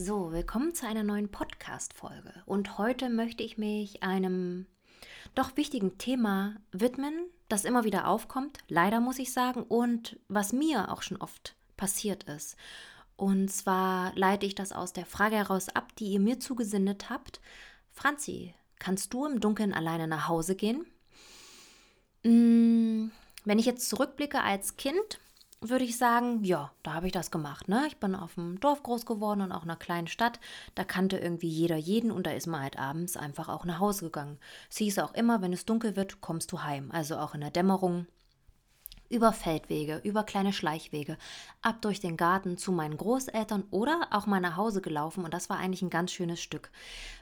So, willkommen zu einer neuen Podcast-Folge. Und heute möchte ich mich einem doch wichtigen Thema widmen, das immer wieder aufkommt, leider muss ich sagen, und was mir auch schon oft passiert ist. Und zwar leite ich das aus der Frage heraus ab, die ihr mir zugesendet habt. Franzi, kannst du im Dunkeln alleine nach Hause gehen? Hm, wenn ich jetzt zurückblicke als Kind, würde ich sagen, ja, da habe ich das gemacht. Ne? Ich bin auf dem Dorf groß geworden und auch in einer kleinen Stadt. Da kannte irgendwie jeder jeden und da ist man halt abends einfach auch nach Hause gegangen. Es hieß auch immer, wenn es dunkel wird, kommst du heim. Also auch in der Dämmerung. Über Feldwege, über kleine Schleichwege, ab durch den Garten zu meinen Großeltern oder auch mal nach Hause gelaufen und das war eigentlich ein ganz schönes Stück.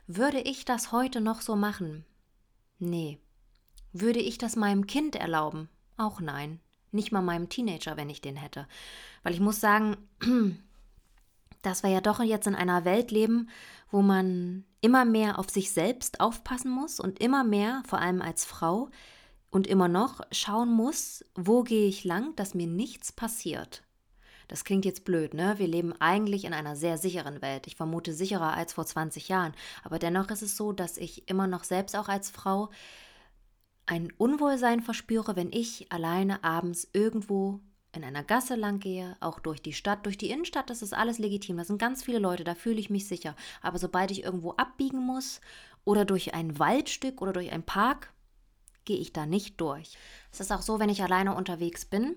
Würde ich das heute noch so machen? Nee. Würde ich das meinem Kind erlauben? Auch nein. Nicht mal meinem Teenager, wenn ich den hätte. Weil ich muss sagen, dass wir ja doch jetzt in einer Welt leben, wo man immer mehr auf sich selbst aufpassen muss und immer mehr, vor allem als Frau, und immer noch schauen muss, wo gehe ich lang, dass mir nichts passiert. Das klingt jetzt blöd, ne? Wir leben eigentlich in einer sehr sicheren Welt. Ich vermute sicherer als vor 20 Jahren. Aber dennoch ist es so, dass ich immer noch selbst auch als Frau ein Unwohlsein verspüre, wenn ich alleine abends irgendwo in einer Gasse lang gehe, auch durch die Stadt, durch die Innenstadt, das ist alles legitim. Da sind ganz viele Leute, da fühle ich mich sicher. Aber sobald ich irgendwo abbiegen muss oder durch ein Waldstück oder durch einen Park, gehe ich da nicht durch. Es ist auch so, wenn ich alleine unterwegs bin,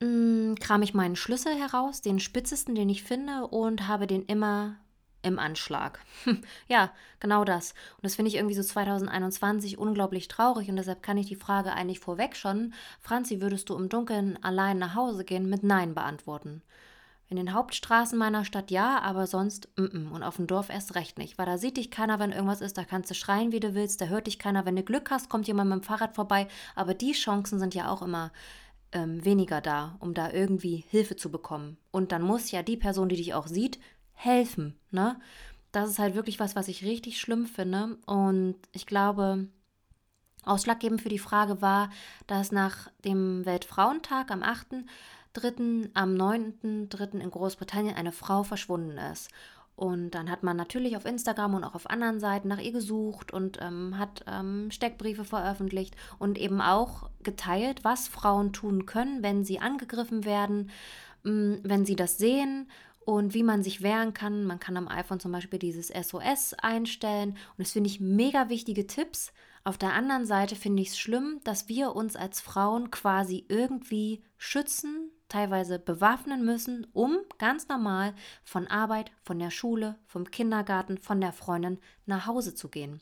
mm, kram ich meinen Schlüssel heraus, den spitzesten, den ich finde, und habe den immer im Anschlag. ja, genau das. Und das finde ich irgendwie so 2021 unglaublich traurig und deshalb kann ich die Frage eigentlich vorweg schon, Franzi, würdest du im Dunkeln allein nach Hause gehen, mit Nein beantworten. In den Hauptstraßen meiner Stadt ja, aber sonst mm -mm. und auf dem Dorf erst recht nicht, weil da sieht dich keiner, wenn irgendwas ist, da kannst du schreien, wie du willst, da hört dich keiner, wenn du Glück hast, kommt jemand mit dem Fahrrad vorbei, aber die Chancen sind ja auch immer ähm, weniger da, um da irgendwie Hilfe zu bekommen. Und dann muss ja die Person, die dich auch sieht, helfen. Ne? Das ist halt wirklich was, was ich richtig schlimm finde. Und ich glaube, ausschlaggebend für die Frage war, dass nach dem Weltfrauentag am 8.3., am 9.3. in Großbritannien eine Frau verschwunden ist. Und dann hat man natürlich auf Instagram und auch auf anderen Seiten nach ihr gesucht und ähm, hat ähm, Steckbriefe veröffentlicht und eben auch geteilt, was Frauen tun können, wenn sie angegriffen werden, ähm, wenn sie das sehen und wie man sich wehren kann. Man kann am iPhone zum Beispiel dieses SOS einstellen und das finde ich mega wichtige Tipps. Auf der anderen Seite finde ich es schlimm, dass wir uns als Frauen quasi irgendwie schützen, teilweise bewaffnen müssen, um ganz normal von Arbeit, von der Schule, vom Kindergarten, von der Freundin nach Hause zu gehen.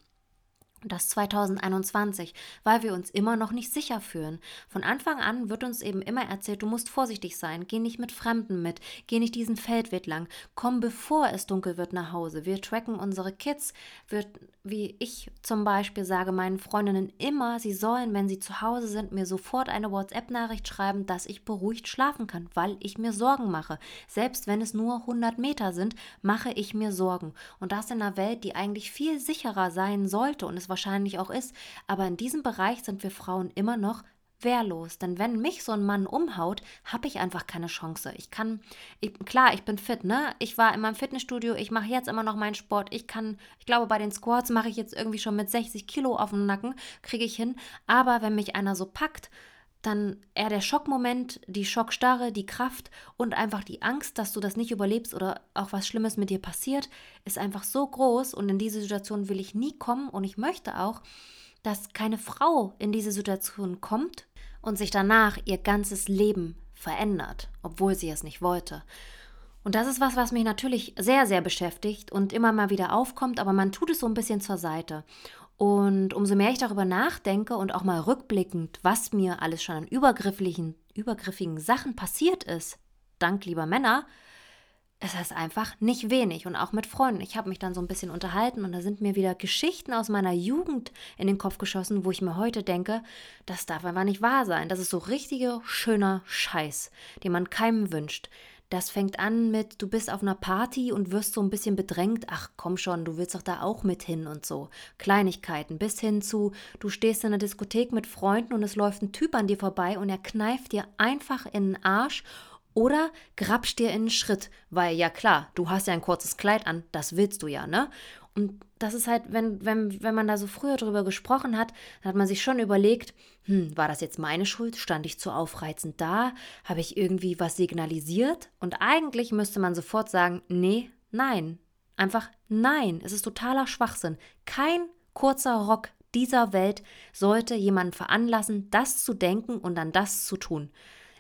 Und das 2021, weil wir uns immer noch nicht sicher fühlen. Von Anfang an wird uns eben immer erzählt, du musst vorsichtig sein, geh nicht mit Fremden mit, geh nicht diesen Feldweg lang, komm bevor es dunkel wird nach Hause. Wir tracken unsere Kids, wird, wie ich zum Beispiel sage meinen Freundinnen immer, sie sollen, wenn sie zu Hause sind, mir sofort eine WhatsApp-Nachricht schreiben, dass ich beruhigt schlafen kann, weil ich mir Sorgen mache. Selbst wenn es nur 100 Meter sind, mache ich mir Sorgen. Und das in einer Welt, die eigentlich viel sicherer sein sollte und es wahrscheinlich auch ist. Aber in diesem Bereich sind wir Frauen immer noch wehrlos. Denn wenn mich so ein Mann umhaut, habe ich einfach keine Chance. Ich kann, ich, klar, ich bin fit, ne? Ich war in meinem Fitnessstudio, ich mache jetzt immer noch meinen Sport. Ich kann, ich glaube, bei den Squats mache ich jetzt irgendwie schon mit 60 Kilo auf dem Nacken, kriege ich hin. Aber wenn mich einer so packt, dann eher der Schockmoment, die Schockstarre, die Kraft und einfach die Angst, dass du das nicht überlebst oder auch was Schlimmes mit dir passiert, ist einfach so groß und in diese Situation will ich nie kommen und ich möchte auch, dass keine Frau in diese Situation kommt und sich danach ihr ganzes Leben verändert, obwohl sie es nicht wollte. Und das ist was, was mich natürlich sehr, sehr beschäftigt und immer mal wieder aufkommt, aber man tut es so ein bisschen zur Seite. Und umso mehr ich darüber nachdenke und auch mal rückblickend, was mir alles schon an übergriffigen, übergriffigen Sachen passiert ist, dank lieber Männer, es ist einfach nicht wenig und auch mit Freunden. Ich habe mich dann so ein bisschen unterhalten und da sind mir wieder Geschichten aus meiner Jugend in den Kopf geschossen, wo ich mir heute denke, das darf einfach nicht wahr sein. Das ist so richtiger schöner Scheiß, den man keinem wünscht. Das fängt an mit, du bist auf einer Party und wirst so ein bisschen bedrängt. Ach komm schon, du willst doch da auch mit hin und so. Kleinigkeiten bis hin zu, du stehst in einer Diskothek mit Freunden und es läuft ein Typ an dir vorbei und er kneift dir einfach in den Arsch Oder grabst dir in einen Schritt, weil ja klar, du hast ja ein kurzes Kleid an, das willst du ja, ne? Und das ist halt, wenn, wenn, wenn man da so früher drüber gesprochen hat, dann hat man sich schon überlegt, hm, war das jetzt meine Schuld? Stand ich zu aufreizend da? Habe ich irgendwie was signalisiert? Und eigentlich müsste man sofort sagen, nee, nein. Einfach nein. Es ist totaler Schwachsinn. Kein kurzer Rock dieser Welt sollte jemanden veranlassen, das zu denken und dann das zu tun.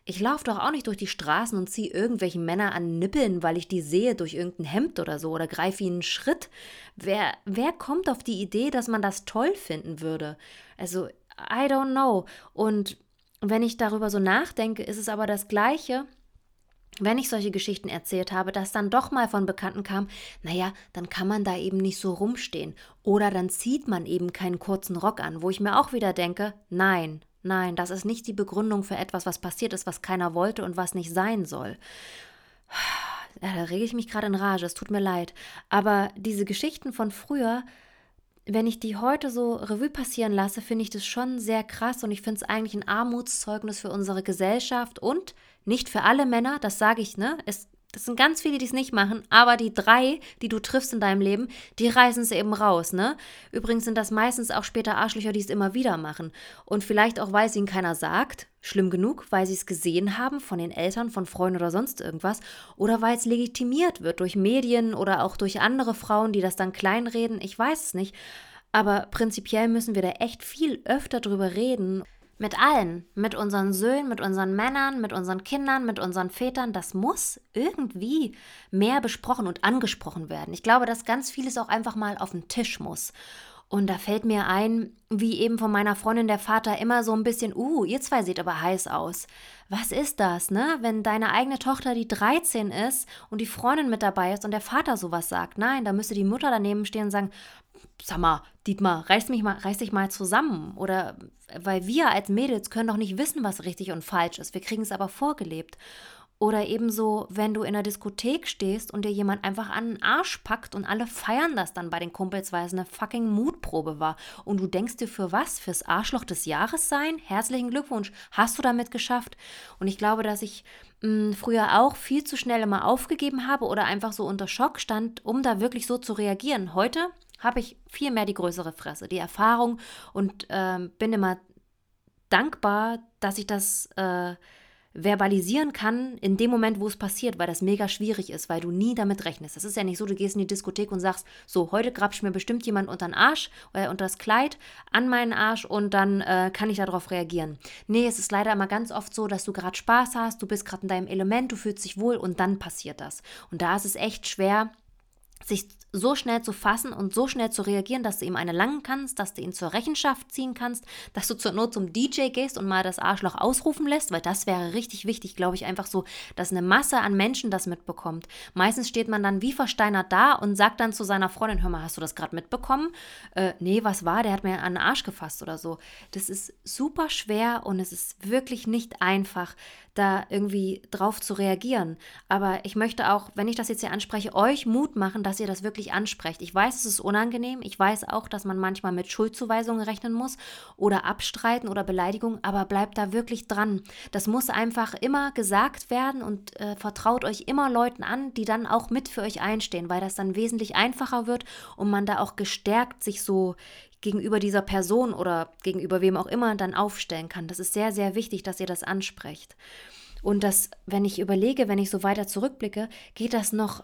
Ich laufe doch auch nicht durch die Straßen und ziehe irgendwelchen Männer an Nippeln, weil ich die sehe durch irgendein Hemd oder so oder greife ihnen einen Schritt. Wer, wer kommt auf die Idee, dass man das toll finden würde? Also, I don't know. Und wenn ich darüber so nachdenke, ist es aber das Gleiche, wenn ich solche Geschichten erzählt habe, dass dann doch mal von Bekannten kam, naja, dann kann man da eben nicht so rumstehen. Oder dann zieht man eben keinen kurzen Rock an, wo ich mir auch wieder denke, nein, Nein, das ist nicht die Begründung für etwas, was passiert ist, was keiner wollte und was nicht sein soll. Da rege ich mich gerade in Rage, es tut mir leid. Aber diese Geschichten von früher, wenn ich die heute so Revue passieren lasse, finde ich das schon sehr krass und ich finde es eigentlich ein Armutszeugnis für unsere Gesellschaft und nicht für alle Männer, das sage ich, ne? Es das sind ganz viele, die es nicht machen, aber die drei, die du triffst in deinem Leben, die reißen es eben raus, ne? Übrigens sind das meistens auch später Arschlöcher, die es immer wieder machen. Und vielleicht auch, weil es ihnen keiner sagt, schlimm genug, weil sie es gesehen haben von den Eltern, von Freunden oder sonst irgendwas, oder weil es legitimiert wird durch Medien oder auch durch andere Frauen, die das dann kleinreden, ich weiß es nicht. Aber prinzipiell müssen wir da echt viel öfter drüber reden. Mit allen, mit unseren Söhnen, mit unseren Männern, mit unseren Kindern, mit unseren Vätern, das muss irgendwie mehr besprochen und angesprochen werden. Ich glaube, dass ganz vieles auch einfach mal auf den Tisch muss. Und da fällt mir ein, wie eben von meiner Freundin der Vater immer so ein bisschen, uh, ihr zwei seht aber heiß aus. Was ist das, ne? Wenn deine eigene Tochter, die 13 ist und die Freundin mit dabei ist und der Vater sowas sagt. Nein, da müsste die Mutter daneben stehen und sagen, sag mal, Dietmar, reiß, mich mal, reiß dich mal zusammen. Oder weil wir als Mädels können doch nicht wissen, was richtig und falsch ist. Wir kriegen es aber vorgelebt. Oder ebenso, wenn du in der Diskothek stehst und dir jemand einfach an den Arsch packt und alle feiern das dann bei den Kumpels, weil es eine fucking Mutprobe war. Und du denkst dir für was? Fürs Arschloch des Jahres sein? Herzlichen Glückwunsch. Hast du damit geschafft? Und ich glaube, dass ich mh, hm, früher auch viel zu schnell immer aufgegeben habe oder einfach so unter Schock stand, um da wirklich so zu reagieren. Heute habe ich viel mehr die größere Fresse, die Erfahrung und äh, bin immer dankbar, dass ich das äh, verbalisieren kann in dem Moment, wo es passiert, weil das mega schwierig ist, weil du nie damit rechnest. Das ist ja nicht so, du gehst in die Diskothek und sagst, so, heute grabst mir bestimmt jemand unter den Arsch äh, unter das Kleid an meinen Arsch und dann äh, kann ich darauf reagieren. Nee, es ist leider immer ganz oft so, dass du gerade Spaß hast, du bist gerade in deinem Element, du fühlst dich wohl und dann passiert das. Und da ist es echt schwer, sich so schnell zu fassen und so schnell zu reagieren, dass du ihm eine langen kannst, dass du ihn zur Rechenschaft ziehen kannst, dass du zur Not zum DJ gehst und mal das Arschloch ausrufen lässt, weil das wäre richtig wichtig, glaube ich, einfach so, dass eine Masse an Menschen das mitbekommt. Meistens steht man dann wie versteinert da und sagt dann zu seiner Freundin, hör mal, hast du das gerade mitbekommen? Äh, nee, was war? Der hat mir an den Arsch gefasst oder so. Das ist super schwer und es ist wirklich nicht einfach, da irgendwie drauf zu reagieren. Aber ich möchte auch, wenn ich das jetzt hier anspreche, euch Mut machen, dass ihr das wirklich ansprecht. Ich weiß, es ist unangenehm. Ich weiß auch, dass man manchmal mit Schuldzuweisungen rechnen muss oder abstreiten oder Beleidigung, aber bleibt da wirklich dran. Das muss einfach immer gesagt werden und äh, vertraut euch immer Leuten an, die dann auch mit für euch einstehen, weil das dann wesentlich einfacher wird und man da auch gestärkt sich so gegenüber dieser Person oder gegenüber wem auch immer dann aufstellen kann. Das ist sehr, sehr wichtig, dass ihr das ansprecht. Und das, wenn ich überlege, wenn ich so weiter zurückblicke, geht das noch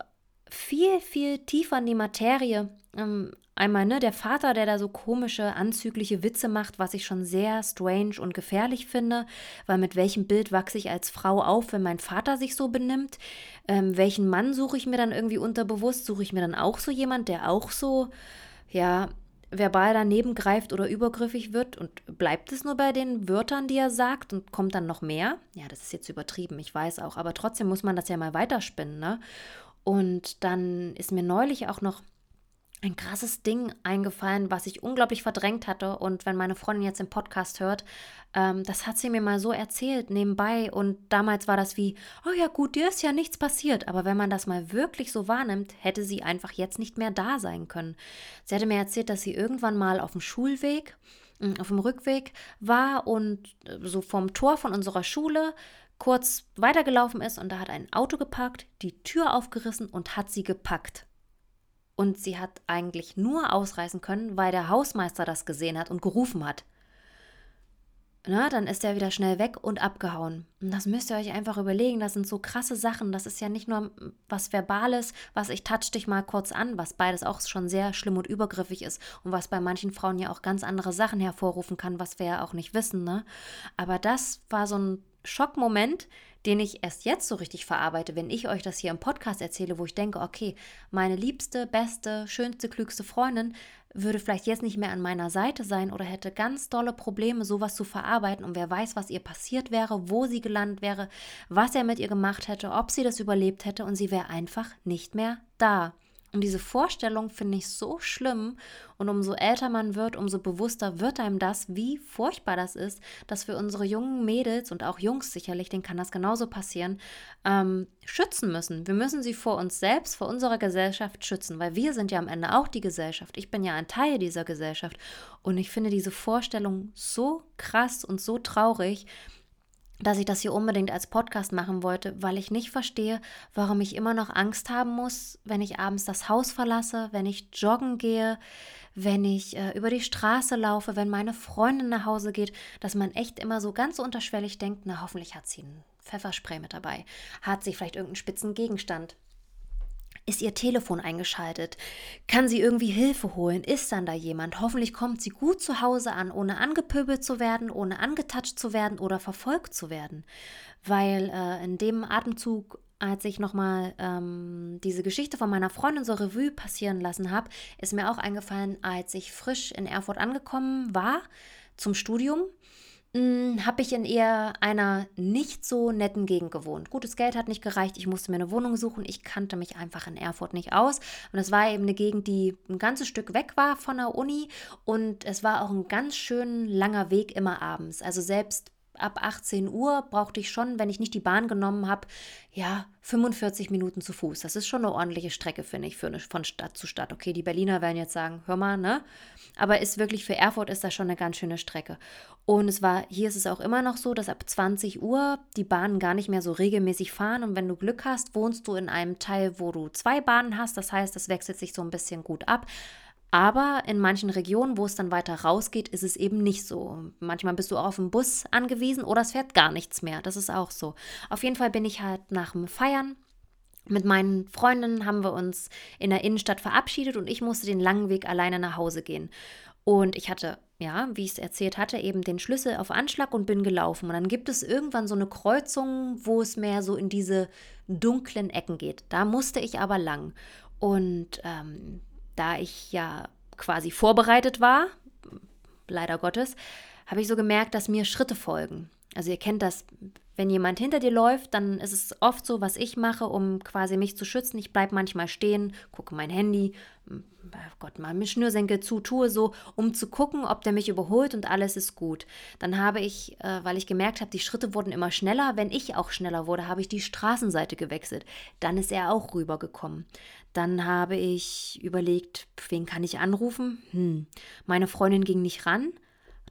viel, viel tiefer in die Materie. Ähm, einmal, ne, der Vater, der da so komische, anzügliche Witze macht, was ich schon sehr strange und gefährlich finde, weil mit welchem Bild wachse ich als Frau auf, wenn mein Vater sich so benimmt? Ähm, welchen Mann suche ich mir dann irgendwie unterbewusst? Suche ich mir dann auch so jemand, der auch so, ja, verbal daneben greift oder übergriffig wird und bleibt es nur bei den Wörtern, die er sagt und kommt dann noch mehr? Ja, das ist jetzt übertrieben, ich weiß auch, aber trotzdem muss man das ja mal weiterspinnen, ne? Und dann ist mir neulich auch noch ein krasses Ding eingefallen, was ich unglaublich verdrängt hatte. Und wenn meine Freundin jetzt den Podcast hört, ähm, das hat sie mir mal so erzählt nebenbei. Und damals war das wie, oh ja gut, dir ist ja nichts passiert. Aber wenn man das mal wirklich so wahrnimmt, hätte sie einfach jetzt nicht mehr da sein können. Sie hatte mir erzählt, dass sie irgendwann mal auf dem Schulweg, hm, auf dem Rückweg war und äh, so vom Tor von unserer Schule kurz weitergelaufen ist und da hat ein Auto geparkt, die Tür aufgerissen und hat sie gepackt. Und sie hat eigentlich nur ausreißen können, weil der Hausmeister das gesehen hat und gerufen hat. Na, dann ist er wieder schnell weg und abgehauen. Und das müsst ihr euch einfach überlegen. Das sind so krasse Sachen. Das ist ja nicht nur was Verbales, was ich touch dich mal kurz an, was beides auch schon sehr schlimm und übergriffig ist und was bei manchen Frauen ja auch ganz andere Sachen hervorrufen kann, was wir ja auch nicht wissen. Ne? Aber das war so ein Schockmoment, den ich erst jetzt so richtig verarbeite, wenn ich euch das hier im Podcast erzähle, wo ich denke, okay, meine liebste, beste, schönste, klügste Freundin würde vielleicht jetzt nicht mehr an meiner Seite sein oder hätte ganz dolle Probleme, sowas zu verarbeiten und wer weiß, was ihr passiert wäre, wo sie gelandet wäre, was er mit ihr gemacht hätte, ob sie das überlebt hätte und sie wäre einfach nicht mehr da. Und diese Vorstellung finde ich so schlimm. Und umso älter man wird, umso bewusster wird einem das, wie furchtbar das ist, dass wir unsere jungen Mädels und auch Jungs sicherlich, denen kann das genauso passieren, ähm, schützen müssen. Wir müssen sie vor uns selbst, vor unserer Gesellschaft schützen, weil wir sind ja am Ende auch die Gesellschaft. Ich bin ja ein Teil dieser Gesellschaft. Und ich finde diese Vorstellung so krass und so traurig, dass ich das hier unbedingt als Podcast machen wollte, weil ich nicht verstehe, warum ich immer noch Angst haben muss, wenn ich abends das Haus verlasse, wenn ich joggen gehe, wenn ich äh, über die Straße laufe, wenn meine Freundin nach Hause geht, dass man echt immer so ganz unterschwellig denkt, na hoffentlich hat sie ein Pfefferspray mit dabei, hat sie vielleicht irgendeinen spitzen Gegenstand. Ist ihr Telefon eingeschaltet? Kann sie irgendwie Hilfe holen? Ist dann da jemand? Hoffentlich kommt sie gut zu Hause an, ohne angepöbelt zu werden, ohne angetatscht zu werden oder verfolgt zu werden. Weil äh, in dem Atemzug, als ich nochmal ähm, diese Geschichte von meiner Freundin so Revue passieren lassen habe, ist mir auch eingefallen, als ich frisch in Erfurt angekommen war zum Studium habe ich in eher einer nicht so netten Gegend gewohnt. Gutes Geld hat nicht gereicht, ich musste mir eine Wohnung suchen, ich kannte mich einfach in Erfurt nicht aus. Und es war eben eine Gegend, die ein ganzes Stück weg war von der Uni und es war auch ein ganz schön langer Weg immer abends. Also selbst ab 18 Uhr brauchte ich schon, wenn ich nicht die Bahn genommen habe, ja, 45 Minuten zu Fuß. Das ist schon eine ordentliche Strecke, finde ich, für eine, von Stadt zu Stadt. Okay, die Berliner werden jetzt sagen, hör mal, ne? Aber ist wirklich für Erfurt ist das schon eine ganz schöne Strecke. Und es war, hier ist es auch immer noch so, dass ab 20 Uhr die Bahnen gar nicht mehr so regelmäßig fahren. Und wenn du Glück hast, wohnst du in einem Teil, wo du zwei Bahnen hast. Das heißt, das wechselt sich so ein bisschen gut ab. Aber in manchen Regionen, wo es dann weiter rausgeht, ist es eben nicht so. Manchmal bist du auch auf den Bus angewiesen oder es fährt gar nichts mehr. Das ist auch so. Auf jeden Fall bin ich halt nach dem Feiern mit meinen Freundinnen haben wir uns in der Innenstadt verabschiedet und ich musste den langen Weg alleine nach Hause gehen. Und ich hatte, ja, wie ich es erzählt hatte, eben den Schlüssel auf Anschlag und bin gelaufen. Und dann gibt es irgendwann so eine Kreuzung, wo es mehr so in diese dunklen Ecken geht. Da musste ich aber lang. Und ähm, da ich ja quasi vorbereitet war, leider Gottes, habe ich so gemerkt, dass mir Schritte folgen. Also ihr kennt das, wenn jemand hinter dir läuft, dann ist es oft so, was ich mache, um quasi mich zu schützen. Ich bleibe manchmal stehen, gucke mein Handy, Gott, mal mit Schnürsenkel zu, tue so, um zu gucken, ob der mich überholt und alles ist gut. Dann habe ich, äh, weil ich gemerkt habe, die Schritte wurden immer schneller, wenn ich auch schneller wurde, habe ich die Straßenseite gewechselt. Dann ist er auch rübergekommen. Dann habe ich überlegt, wen kann ich anrufen? Hm, meine Freundin ging nicht ran.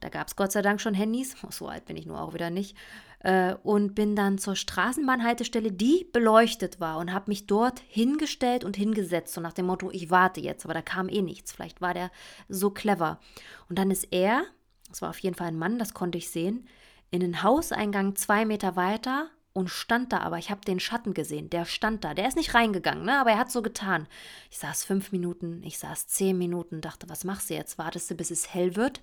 Da gab es Gott sei Dank schon Handys. So alt bin ich nur auch wieder nicht. Äh, und bin dann zur Straßenbahnhaltestelle, die beleuchtet war, und habe mich dort hingestellt und hingesetzt. So nach dem Motto, ich warte jetzt, aber da kam eh nichts. Vielleicht war der so clever. Und dann ist er, das war auf jeden Fall ein Mann, das konnte ich sehen, in den Hauseingang zwei Meter weiter und stand da, aber ich habe den Schatten gesehen. Der stand da. Der ist nicht reingegangen, ne? aber er hat so getan. Ich saß fünf Minuten, ich saß zehn Minuten, dachte, was machst du jetzt? Wartest du, bis es hell wird?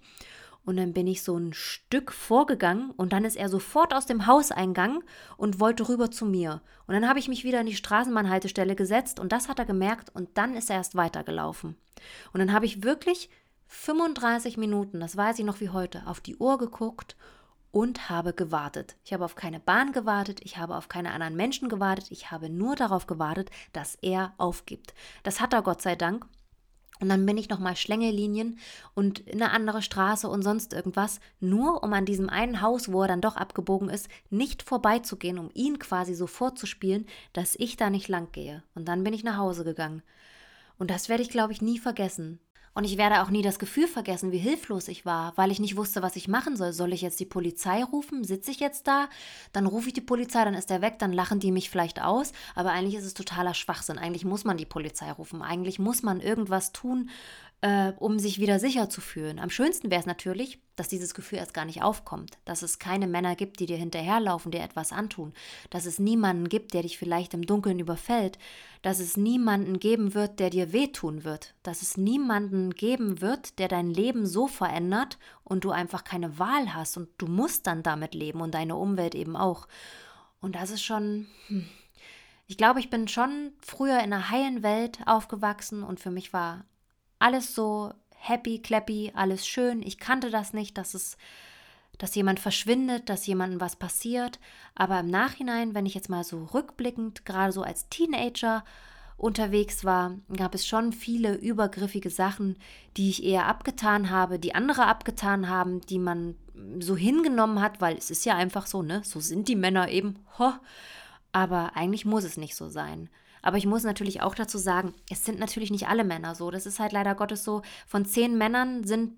Und dann bin ich so ein Stück vorgegangen und dann ist er sofort aus dem Hauseingang und wollte rüber zu mir. Und dann habe ich mich wieder in die Straßenbahnhaltestelle gesetzt und das hat er gemerkt und dann ist er erst weitergelaufen. Und dann habe ich wirklich 35 Minuten, das weiß ich noch wie heute, auf die Uhr geguckt und habe gewartet. Ich habe auf keine Bahn gewartet, ich habe auf keine anderen Menschen gewartet, ich habe nur darauf gewartet, dass er aufgibt. Das hat er Gott sei Dank und dann bin ich nochmal Schlängellinien und in eine andere Straße und sonst irgendwas, nur um an diesem einen Haus, wo er dann doch abgebogen ist, nicht vorbeizugehen, um ihn quasi so vorzuspielen, dass ich da nicht lang gehe. Und dann bin ich nach Hause gegangen. Und das werde ich, glaube ich, nie vergessen. Und ich werde auch nie das Gefühl vergessen, wie hilflos ich war, weil ich nicht wusste, was ich machen soll. Soll ich jetzt die Polizei rufen? Sitze ich jetzt da? Dann rufe ich die Polizei, dann ist er weg, dann lachen die mich vielleicht aus. Aber eigentlich ist es totaler Schwachsinn. Eigentlich muss man die Polizei rufen. Eigentlich muss man irgendwas tun, äh, um sich wieder sicher zu fühlen. Am schönsten wäre es natürlich, dass dieses Gefühl erst gar nicht aufkommt, dass es keine Männer gibt, die dir hinterherlaufen, dir etwas antun, dass es niemanden gibt, der dich vielleicht im Dunkeln überfällt, dass es niemanden geben wird, der dir wehtun wird, dass es niemanden geben wird, der dein Leben so verändert und du einfach keine Wahl hast und du musst dann damit leben und deine Umwelt eben auch. Und das ist schon. Hm. Ich glaube, ich bin schon früher in einer heilen Welt aufgewachsen und für mich war alles so happy, clappy, alles schön. Ich kannte das nicht, dass es, dass jemand verschwindet, dass jemandem was passiert. Aber im Nachhinein, wenn ich jetzt mal so rückblickend, gerade so als Teenager unterwegs war, gab es schon viele übergriffige Sachen, die ich eher abgetan habe, die andere abgetan haben, die man so hingenommen hat, weil es ist ja einfach so, ne? So sind die Männer eben. Ho. Aber eigentlich muss es nicht so sein. Aber ich muss natürlich auch dazu sagen, es sind natürlich nicht alle Männer so. Das ist halt leider Gottes so. Von zehn Männern sind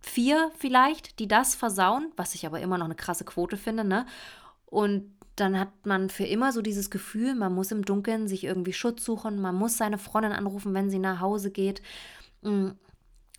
vier vielleicht, die das versauen, was ich aber immer noch eine krasse Quote finde, ne? Und dann hat man für immer so dieses Gefühl, man muss im Dunkeln sich irgendwie Schutz suchen, man muss seine Freundin anrufen, wenn sie nach Hause geht.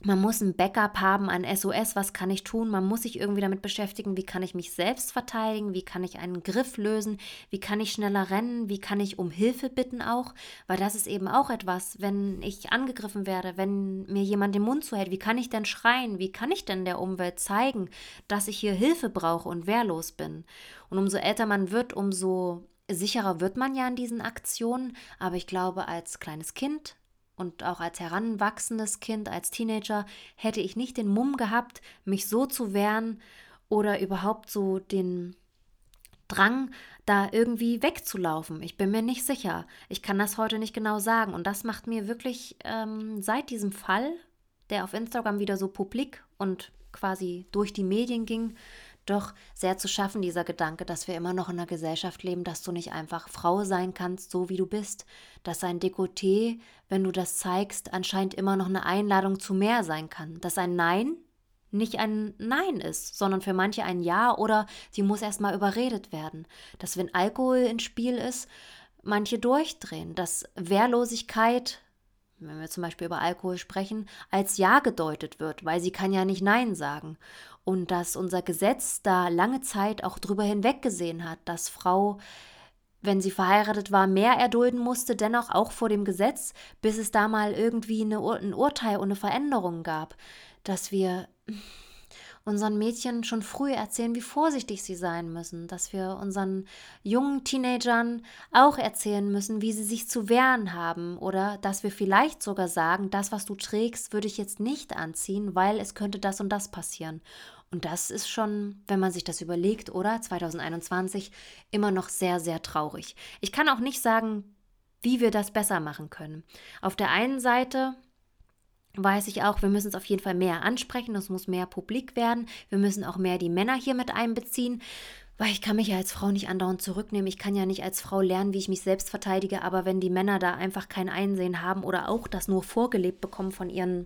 Man muss ein Backup haben, ein SOS, was kann ich tun? Man muss sich irgendwie damit beschäftigen, wie kann ich mich selbst verteidigen, wie kann ich einen Griff lösen, wie kann ich schneller rennen, wie kann ich um Hilfe bitten auch, weil das ist eben auch etwas, wenn ich angegriffen werde, wenn mir jemand den Mund zuhält, wie kann ich denn schreien, wie kann ich denn der Umwelt zeigen, dass ich hier Hilfe brauche und wehrlos bin? Und umso älter man wird, umso sicherer wird man ja in diesen Aktionen, aber ich glaube, als kleines Kind und auch als heranwachsendes Kind, als Teenager, hätte ich nicht den Mumm gehabt, mich so zu wehren oder überhaupt so den Drang, da irgendwie wegzulaufen. Ich bin mir nicht sicher. Ich kann das heute nicht genau sagen. Und das macht mir wirklich ähm, seit diesem Fall, der auf Instagram wieder so publik und quasi durch die Medien ging, doch sehr zu schaffen, dieser Gedanke, dass wir immer noch in einer Gesellschaft leben, dass du nicht einfach Frau sein kannst, so wie du bist, dass ein Dekolleté, wenn du das zeigst, anscheinend immer noch eine Einladung zu mehr sein kann, dass ein Nein nicht ein Nein ist, sondern für manche ein Ja oder sie muss erstmal überredet werden, dass wenn Alkohol ins Spiel ist, manche durchdrehen, dass Wehrlosigkeit wenn wir zum Beispiel über Alkohol sprechen, als Ja gedeutet wird, weil sie kann ja nicht Nein sagen und dass unser Gesetz da lange Zeit auch drüber hinweggesehen hat, dass Frau, wenn sie verheiratet war, mehr erdulden musste, dennoch auch vor dem Gesetz, bis es da mal irgendwie eine, ein Urteil und eine Veränderung gab, dass wir unseren Mädchen schon früh erzählen, wie vorsichtig sie sein müssen, dass wir unseren jungen Teenagern auch erzählen müssen, wie sie sich zu wehren haben oder dass wir vielleicht sogar sagen, das, was du trägst, würde ich jetzt nicht anziehen, weil es könnte das und das passieren. Und das ist schon, wenn man sich das überlegt, oder 2021 immer noch sehr, sehr traurig. Ich kann auch nicht sagen, wie wir das besser machen können. Auf der einen Seite weiß ich auch, wir müssen es auf jeden Fall mehr ansprechen, es muss mehr publik werden, wir müssen auch mehr die Männer hier mit einbeziehen. Weil ich kann mich ja als Frau nicht andauernd zurücknehmen. Ich kann ja nicht als Frau lernen, wie ich mich selbst verteidige. Aber wenn die Männer da einfach kein Einsehen haben oder auch das nur vorgelebt bekommen von ihren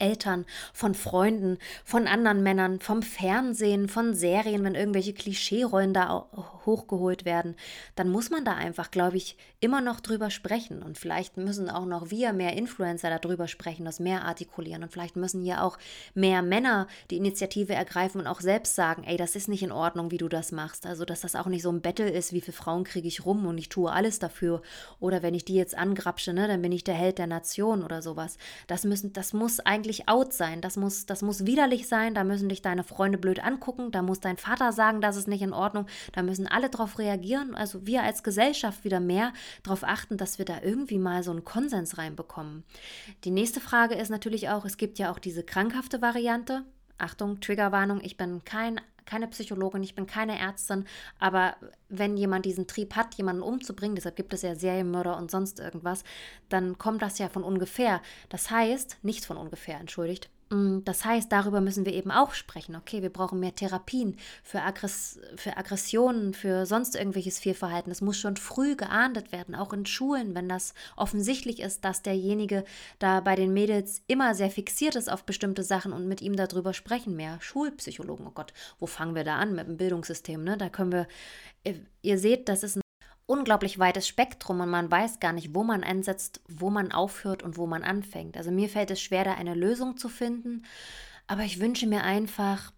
Eltern, von Freunden, von anderen Männern, vom Fernsehen, von Serien, wenn irgendwelche Klischeerollen da hochgeholt werden, dann muss man da einfach, glaube ich, immer noch drüber sprechen. Und vielleicht müssen auch noch wir mehr Influencer darüber sprechen, das mehr artikulieren. Und vielleicht müssen hier auch mehr Männer die Initiative ergreifen und auch selbst sagen, ey, das ist nicht in Ordnung, wie du das machst. Also, dass das auch nicht so ein Battle ist, wie viele Frauen kriege ich rum und ich tue alles dafür. Oder wenn ich die jetzt angrapsche, ne, dann bin ich der Held der Nation oder sowas. Das müssen, das muss eigentlich out sein. Das muss, das muss widerlich sein. Da müssen dich deine Freunde blöd angucken. Da muss dein Vater sagen, das ist nicht in Ordnung. Da müssen alle drauf reagieren. Also wir als Gesellschaft wieder mehr darauf achten, dass wir da irgendwie mal so einen Konsens reinbekommen. Die nächste Frage ist natürlich auch, es gibt ja auch diese krankhafte Variante. Achtung, Triggerwarnung, ich bin kein keine Psychologin, ich bin keine Ärztin, aber wenn jemand diesen Trieb hat, jemanden umzubringen, deshalb gibt es ja Serienmörder und sonst irgendwas, dann kommt das ja von ungefähr. Das heißt, nicht von ungefähr, entschuldigt, das heißt, darüber müssen wir eben auch sprechen. Okay, wir brauchen mehr Therapien für, Aggress für Aggressionen, für sonst irgendwelches Fehlverhalten. Es muss schon früh geahndet werden, auch in Schulen, wenn das offensichtlich ist, dass derjenige da bei den Mädels immer sehr fixiert ist auf bestimmte Sachen und mit ihm darüber sprechen. Mehr Schulpsychologen, oh Gott, wo fangen wir da an mit dem Bildungssystem? Ne? Da können wir, ihr seht, das ist ein unglaublich weites Spektrum und man weiß gar nicht, wo man ansetzt, wo man aufhört und wo man anfängt. Also mir fällt es schwer, da eine Lösung zu finden, aber ich wünsche mir einfach,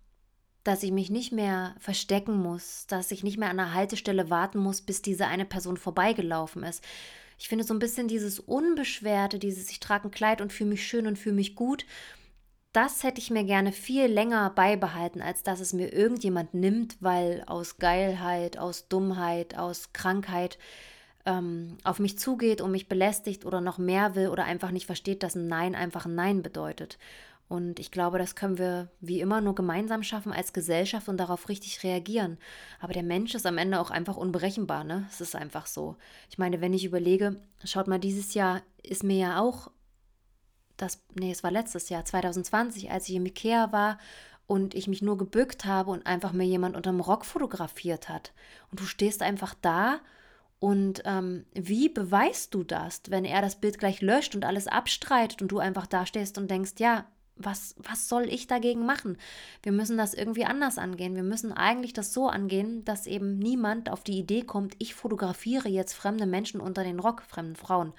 dass ich mich nicht mehr verstecken muss, dass ich nicht mehr an der Haltestelle warten muss, bis diese eine Person vorbeigelaufen ist. Ich finde so ein bisschen dieses Unbeschwerte, dieses ich trage ein Kleid und fühle mich schön und fühle mich gut, das hätte ich mir gerne viel länger beibehalten, als dass es mir irgendjemand nimmt, weil aus Geilheit, aus Dummheit, aus Krankheit ähm, auf mich zugeht und mich belästigt oder noch mehr will oder einfach nicht versteht, dass ein Nein einfach ein Nein bedeutet. Und ich glaube, das können wir wie immer nur gemeinsam schaffen als Gesellschaft und darauf richtig reagieren. Aber der Mensch ist am Ende auch einfach unberechenbar, ne? Es ist einfach so. Ich meine, wenn ich überlege, schaut mal, dieses Jahr ist mir ja auch das, nee, es war letztes Jahr, 2020, als ich im Ikea war und ich mich nur gebückt habe und einfach mir jemand unterm Rock fotografiert hat. Und du stehst einfach da und ähm, wie beweist du das, wenn er das Bild gleich löscht und alles abstreitet und du einfach da stehst und denkst, ja, was, was soll ich dagegen machen? Wir müssen das irgendwie anders angehen. Wir müssen eigentlich das so angehen, dass eben niemand auf die Idee kommt, ich fotografiere jetzt fremde Menschen unter den Rock, fremden Frauen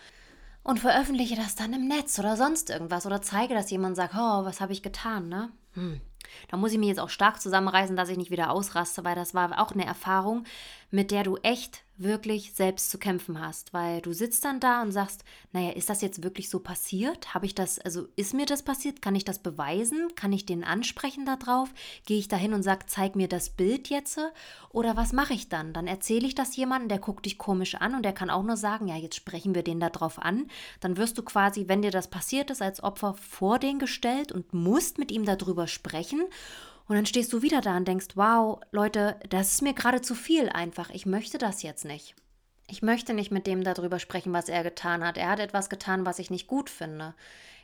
und veröffentliche das dann im Netz oder sonst irgendwas oder zeige das jemand sage, oh, was habe ich getan, ne? Hm. Da muss ich mich jetzt auch stark zusammenreißen, dass ich nicht wieder ausraste, weil das war auch eine Erfahrung, mit der du echt wirklich selbst zu kämpfen hast, weil du sitzt dann da und sagst, naja, ist das jetzt wirklich so passiert? Habe ich das, also ist mir das passiert? Kann ich das beweisen? Kann ich den ansprechen darauf? Gehe ich da hin und sage, zeig mir das Bild jetzt? Oder was mache ich dann? Dann erzähle ich das jemandem, der guckt dich komisch an und der kann auch nur sagen, ja, jetzt sprechen wir den da drauf an. Dann wirst du quasi, wenn dir das passiert ist, als Opfer vor den gestellt und musst mit ihm darüber sprechen. Und dann stehst du wieder da und denkst, wow, Leute, das ist mir gerade zu viel einfach. Ich möchte das jetzt nicht. Ich möchte nicht mit dem darüber sprechen, was er getan hat. Er hat etwas getan, was ich nicht gut finde.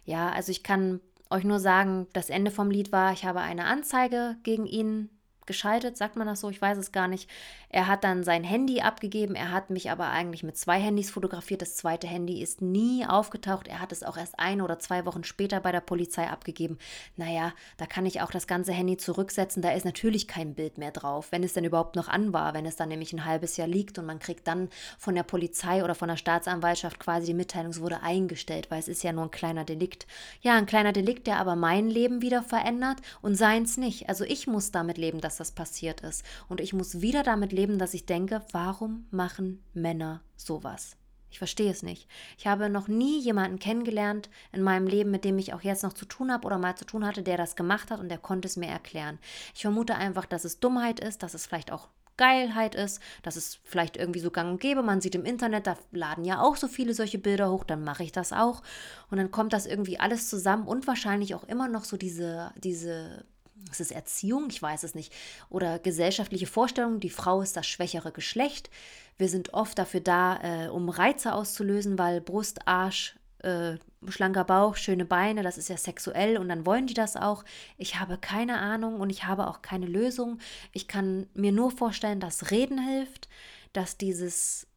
Ja, also ich kann euch nur sagen, das Ende vom Lied war, ich habe eine Anzeige gegen ihn geschaltet, sagt man das so, ich weiß es gar nicht. Er hat dann sein Handy abgegeben, er hat mich aber eigentlich mit zwei Handys fotografiert. Das zweite Handy ist nie aufgetaucht. Er hat es auch erst ein oder zwei Wochen später bei der Polizei abgegeben. Naja, da kann ich auch das ganze Handy zurücksetzen. Da ist natürlich kein Bild mehr drauf, wenn es denn überhaupt noch an war, wenn es dann nämlich ein halbes Jahr liegt und man kriegt dann von der Polizei oder von der Staatsanwaltschaft quasi die Mitteilung, es wurde eingestellt, weil es ist ja nur ein kleiner Delikt. Ja, ein kleiner Delikt, der aber mein Leben wieder verändert und seins nicht. Also ich muss damit leben, dass das passiert ist. Und ich muss wieder damit leben, dass ich denke, warum machen Männer sowas? Ich verstehe es nicht. Ich habe noch nie jemanden kennengelernt in meinem Leben, mit dem ich auch jetzt noch zu tun habe oder mal zu tun hatte, der das gemacht hat und der konnte es mir erklären. Ich vermute einfach, dass es Dummheit ist, dass es vielleicht auch Geilheit ist, dass es vielleicht irgendwie so gang und gäbe. Man sieht im Internet, da laden ja auch so viele solche Bilder hoch, dann mache ich das auch. Und dann kommt das irgendwie alles zusammen und wahrscheinlich auch immer noch so diese, diese ist es Erziehung? Ich weiß es nicht. Oder gesellschaftliche Vorstellung, die Frau ist das schwächere Geschlecht. Wir sind oft dafür da, äh, um Reize auszulösen, weil Brust, Arsch, äh, schlanker Bauch, schöne Beine, das ist ja sexuell und dann wollen die das auch. Ich habe keine Ahnung und ich habe auch keine Lösung. Ich kann mir nur vorstellen, dass Reden hilft, dass dieses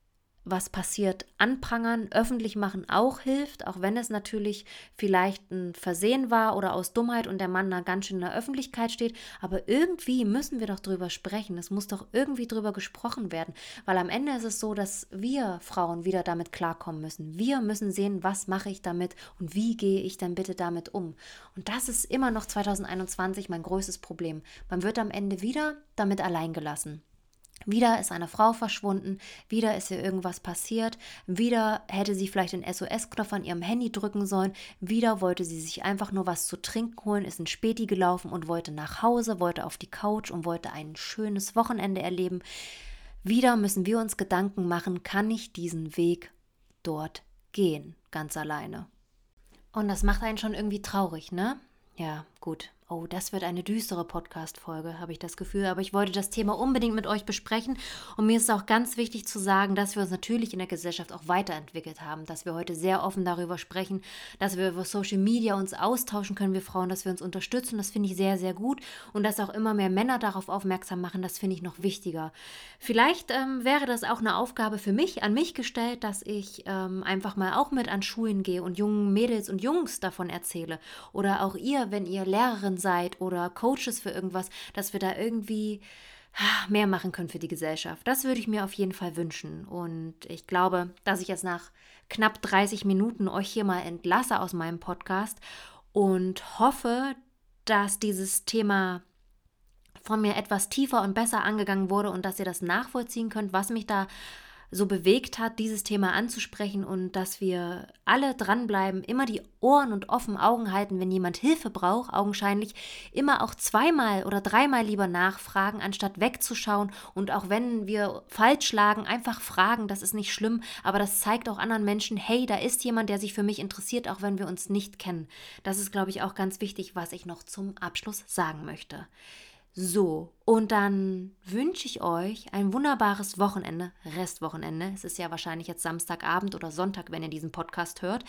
was passiert, anprangern, öffentlich machen auch hilft, auch wenn es natürlich vielleicht ein Versehen war oder aus Dummheit und der Mann da ganz schön in der Öffentlichkeit steht. Aber irgendwie müssen wir doch drüber sprechen. Es muss doch irgendwie drüber gesprochen werden, weil am Ende ist es so, dass wir Frauen wieder damit klarkommen müssen. Wir müssen sehen, was mache ich damit und wie gehe ich dann bitte damit um. Und das ist immer noch 2021 mein größtes Problem. Man wird am Ende wieder damit allein gelassen. Wieder ist eine Frau verschwunden, wieder ist ihr irgendwas passiert, wieder hätte sie vielleicht den SOS-Knopf an ihrem Handy drücken sollen, wieder wollte sie sich einfach nur was zu trinken holen, ist in Späti gelaufen und wollte nach Hause, wollte auf die Couch und wollte ein schönes Wochenende erleben. Wieder müssen wir uns Gedanken machen, kann ich diesen Weg dort gehen, ganz alleine. Und das macht einen schon irgendwie traurig, ne? Ja, gut. Oh, das wird eine düstere Podcast-Folge, habe ich das Gefühl. Aber ich wollte das Thema unbedingt mit euch besprechen. Und mir ist auch ganz wichtig zu sagen, dass wir uns natürlich in der Gesellschaft auch weiterentwickelt haben. Dass wir heute sehr offen darüber sprechen, dass wir über Social Media uns austauschen können, wir Frauen, dass wir uns unterstützen. Das finde ich sehr, sehr gut. Und dass auch immer mehr Männer darauf aufmerksam machen, das finde ich noch wichtiger. Vielleicht ähm, wäre das auch eine Aufgabe für mich, an mich gestellt, dass ich ähm, einfach mal auch mit an Schulen gehe und jungen Mädels und Jungs davon erzähle. Oder auch ihr, wenn ihr Lehrerin seid oder Coaches für irgendwas, dass wir da irgendwie mehr machen können für die Gesellschaft. Das würde ich mir auf jeden Fall wünschen. Und ich glaube, dass ich jetzt nach knapp 30 Minuten euch hier mal entlasse aus meinem Podcast und hoffe, dass dieses Thema von mir etwas tiefer und besser angegangen wurde und dass ihr das nachvollziehen könnt, was mich da so bewegt hat, dieses Thema anzusprechen und dass wir alle dranbleiben, immer die Ohren und offen Augen halten, wenn jemand Hilfe braucht, augenscheinlich immer auch zweimal oder dreimal lieber nachfragen, anstatt wegzuschauen und auch wenn wir falsch lagen, einfach fragen, das ist nicht schlimm, aber das zeigt auch anderen Menschen, hey, da ist jemand, der sich für mich interessiert, auch wenn wir uns nicht kennen. Das ist, glaube ich, auch ganz wichtig, was ich noch zum Abschluss sagen möchte. So, und dann wünsche ich euch ein wunderbares Wochenende, Restwochenende. Es ist ja wahrscheinlich jetzt Samstagabend oder Sonntag, wenn ihr diesen Podcast hört.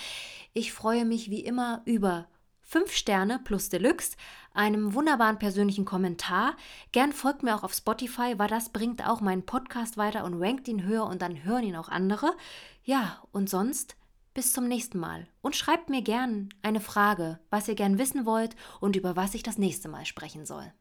Ich freue mich wie immer über fünf Sterne plus Deluxe, einem wunderbaren persönlichen Kommentar. Gern folgt mir auch auf Spotify, weil das bringt auch meinen Podcast weiter und rankt ihn höher und dann hören ihn auch andere. Ja, und sonst bis zum nächsten Mal und schreibt mir gern eine Frage, was ihr gern wissen wollt und über was ich das nächste Mal sprechen soll.